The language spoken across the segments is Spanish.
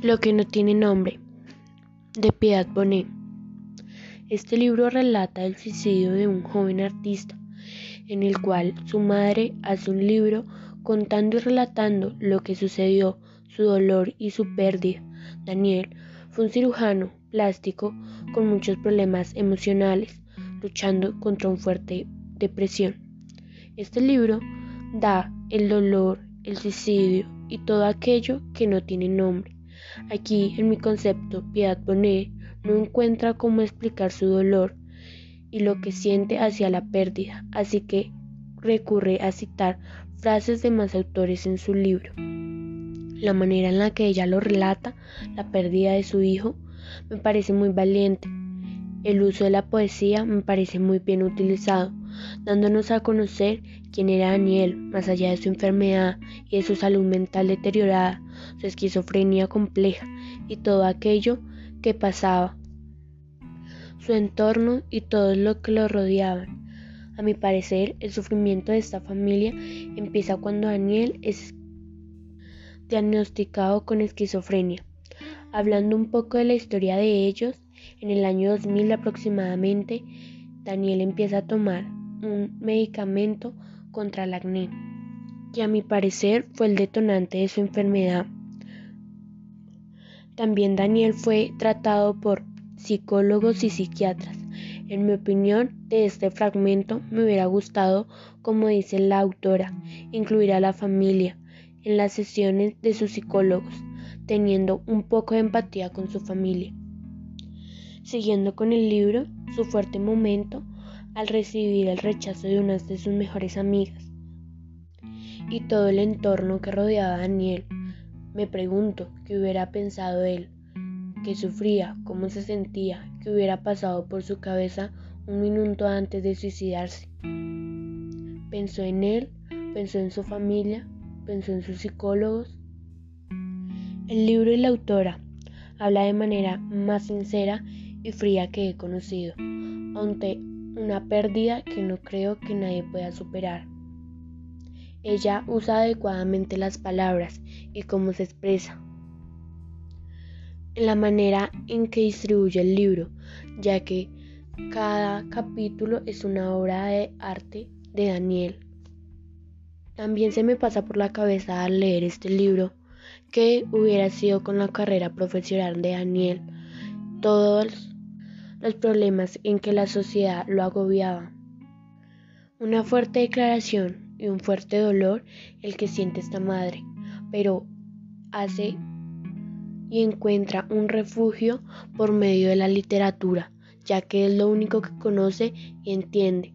Lo que no tiene nombre, de Piedad Bonet. Este libro relata el suicidio de un joven artista, en el cual su madre hace un libro contando y relatando lo que sucedió, su dolor y su pérdida. Daniel fue un cirujano plástico con muchos problemas emocionales, luchando contra una fuerte depresión. Este libro da el dolor, el suicidio y todo aquello que no tiene nombre. Aquí, en mi concepto, Piedad Bonet no encuentra cómo explicar su dolor y lo que siente hacia la pérdida, así que recurre a citar frases de más autores en su libro. La manera en la que ella lo relata, la pérdida de su hijo, me parece muy valiente. El uso de la poesía me parece muy bien utilizado, dándonos a conocer quién era Daniel, más allá de su enfermedad y de su salud mental deteriorada, su esquizofrenia compleja y todo aquello que pasaba, su entorno y todo lo que lo rodeaban. A mi parecer, el sufrimiento de esta familia empieza cuando Daniel es diagnosticado con esquizofrenia. Hablando un poco de la historia de ellos, en el año 2000 aproximadamente, Daniel empieza a tomar un medicamento contra el acné, que a mi parecer fue el detonante de su enfermedad. También Daniel fue tratado por psicólogos y psiquiatras. En mi opinión, de este fragmento me hubiera gustado, como dice la autora, incluir a la familia en las sesiones de sus psicólogos, teniendo un poco de empatía con su familia. Siguiendo con el libro, su fuerte momento al recibir el rechazo de una de sus mejores amigas y todo el entorno que rodeaba a Daniel. Me pregunto qué hubiera pensado él, qué sufría, cómo se sentía, qué hubiera pasado por su cabeza un minuto antes de suicidarse. Pensó en él, pensó en su familia, pensó en sus psicólogos. El libro y la autora habla de manera más sincera y fría que he conocido, aunque una pérdida que no creo que nadie pueda superar. Ella usa adecuadamente las palabras y cómo se expresa. En la manera en que distribuye el libro, ya que cada capítulo es una obra de arte de Daniel. También se me pasa por la cabeza al leer este libro que hubiera sido con la carrera profesional de Daniel. Todos los problemas en que la sociedad lo agobiaba. Una fuerte declaración y un fuerte dolor el que siente esta madre, pero hace y encuentra un refugio por medio de la literatura, ya que es lo único que conoce y entiende.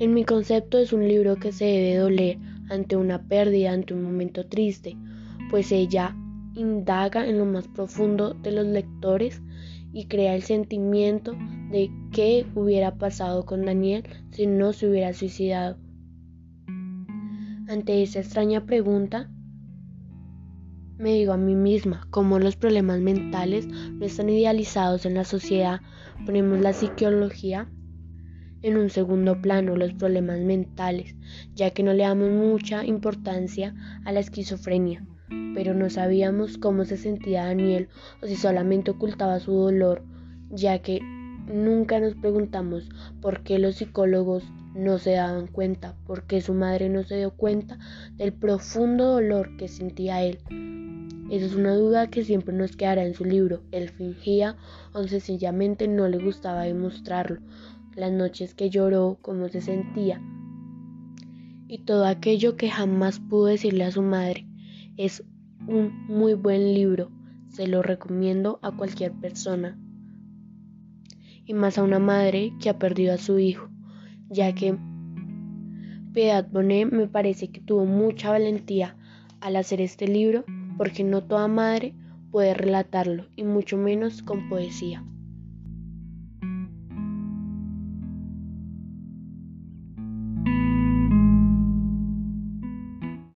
En mi concepto es un libro que se debe doler ante una pérdida, ante un momento triste, pues ella indaga en lo más profundo de los lectores y crea el sentimiento de qué hubiera pasado con Daniel si no se hubiera suicidado. Ante esa extraña pregunta, me digo a mí misma cómo los problemas mentales no están idealizados en la sociedad. Ponemos la psicología en un segundo plano, los problemas mentales, ya que no le damos mucha importancia a la esquizofrenia pero no sabíamos cómo se sentía Daniel o si solamente ocultaba su dolor, ya que nunca nos preguntamos por qué los psicólogos no se daban cuenta, por qué su madre no se dio cuenta del profundo dolor que sentía él. Esa es una duda que siempre nos quedará en su libro. Él fingía o sencillamente no le gustaba demostrarlo. Las noches que lloró, cómo se sentía y todo aquello que jamás pudo decirle a su madre. Es un muy buen libro, se lo recomiendo a cualquier persona. Y más a una madre que ha perdido a su hijo, ya que Piedad Bonet me parece que tuvo mucha valentía al hacer este libro, porque no toda madre puede relatarlo, y mucho menos con poesía.